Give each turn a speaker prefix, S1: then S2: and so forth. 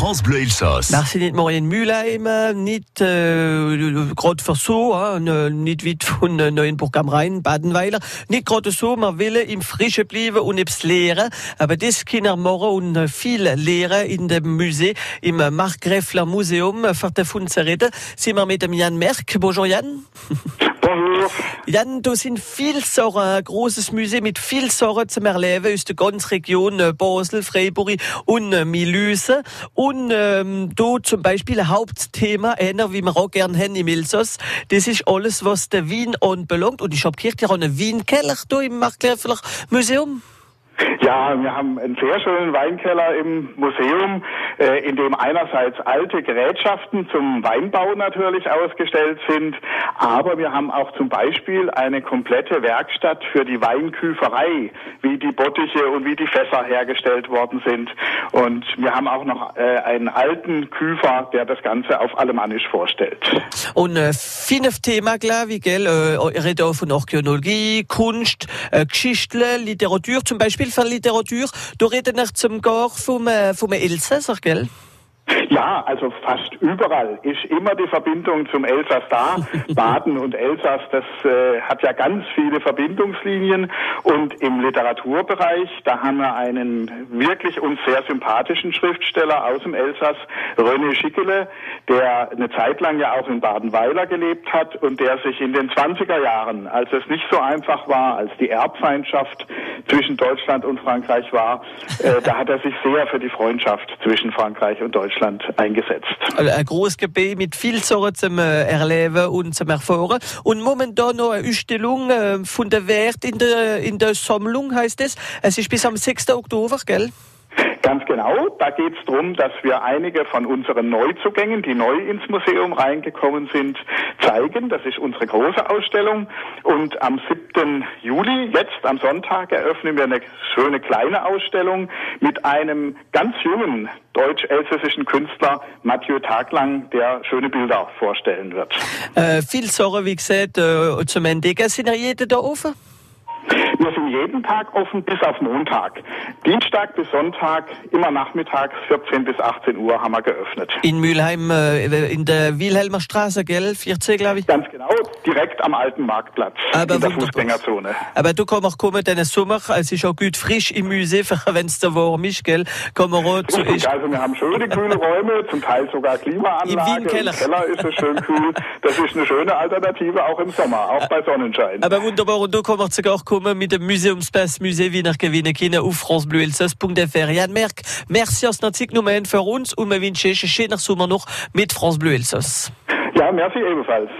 S1: France Bleu Elsass.
S2: Merci nicht Morien Mülheim, nicht äh, gerade für so, äh, nicht weit von äh, Neuenburg am Rhein, Badenweiler, nicht gerade so, man will im Frische bleiben und etwas lehren, aber das können wir morgen und viel lehren in dem Museum, im Markgräfler Museum, für davon zu reden, sind wir mit dem Jan Merck. Bonjour Jan.
S3: Bonjour.
S2: Jan, da sind viel Sorgen, ein großes Museum mit viel Sorgen zum Erleben aus der ganzen Region äh, Basel, Freiburg und äh, Milüse. Und ähm, da zum Beispiel ein Hauptthema, einer, wie wir auch gerne haben im Elsass, das ist alles, was der Wien anbelangt. Und ich habe gehört, ihr habt einen Wienkeller hier im Markgräfler Museum.
S3: Ja, wir haben einen sehr schönen Weinkeller im Museum, äh, in dem einerseits alte Gerätschaften zum Weinbau natürlich ausgestellt sind, aber wir haben auch zum Beispiel eine komplette Werkstatt für die Weinküferei, wie die Bottiche und wie die Fässer hergestellt worden sind. Und wir haben auch noch äh, einen alten Küfer, der das Ganze auf Alemannisch vorstellt.
S2: Und äh, fünf Thema, glaube ich, gell? Äh, auch von Archäologie, Kunst, äh, Geschichte, Literatur, zum Beispiel für Literatur. Da reden wir zum Gar vom, äh, vom Elsässer, gell?
S3: Merkel Ja, also fast überall ist immer die Verbindung zum Elsass da. Baden und Elsass, das äh, hat ja ganz viele Verbindungslinien. Und im Literaturbereich, da haben wir einen wirklich uns sehr sympathischen Schriftsteller aus dem Elsass, René Schickele, der eine Zeit lang ja auch in Badenweiler gelebt hat und der sich in den 20er Jahren, als es nicht so einfach war, als die Erbfeindschaft zwischen Deutschland und Frankreich war, äh, da hat er sich sehr für die Freundschaft zwischen Frankreich und Deutschland eingesetzt.
S2: Ein großes Gebiet mit viel Sachen zum äh, Erleben und zum Erfahren. Und momentan noch eine Ausstellung äh, von der Wert in der, in der Sammlung, heißt es. Es ist bis am 6. Oktober, gell?
S3: Ganz genau. Da geht es darum, dass wir einige von unseren Neuzugängen, die neu ins Museum reingekommen sind, zeigen. Das ist unsere große Ausstellung. Und am 7. Juli, jetzt am Sonntag, eröffnen wir eine schöne kleine Ausstellung mit einem ganz jungen deutsch-elsässischen Künstler Mathieu Taglang, der schöne Bilder vorstellen wird.
S2: Äh, viel Sorge, wie gesagt, äh, zum Entdecken. Sind ja jede da offen?
S3: Wir sind jeden Tag offen bis auf Montag. Dienstag bis Sonntag, immer nachmittags 14 bis 18 Uhr haben wir geöffnet.
S2: In Mülheim, äh, in der Wilhelmer Straße, gell? 14, glaube ich.
S3: Ganz genau, direkt am alten Marktplatz
S2: Aber
S3: in der. Fußgängerzone.
S2: Aber du kannst auch kommen, den Sommer, es ist auch gut frisch im Museum, wenn es da warm ist, gell? Kann man auch zu,
S3: Richtig, also wir haben schöne kühle Räume, zum Teil sogar Klimaanlage.
S2: Im Wien-Keller.
S3: Im Keller ist es schön kühl. Das ist eine schöne Alternative auch im Sommer, auch bei Sonnenschein.
S2: Aber wunderbar, und du kannst sogar auch kommen mit dem Museumspass Musée Wiener gewinnen können auf francebleuelsass.fr. Jan Merck, merci aus der Zeit für uns und wir wünschen einen schönen Sommer noch mit France Elsass.
S3: Ja, merci ebenfalls.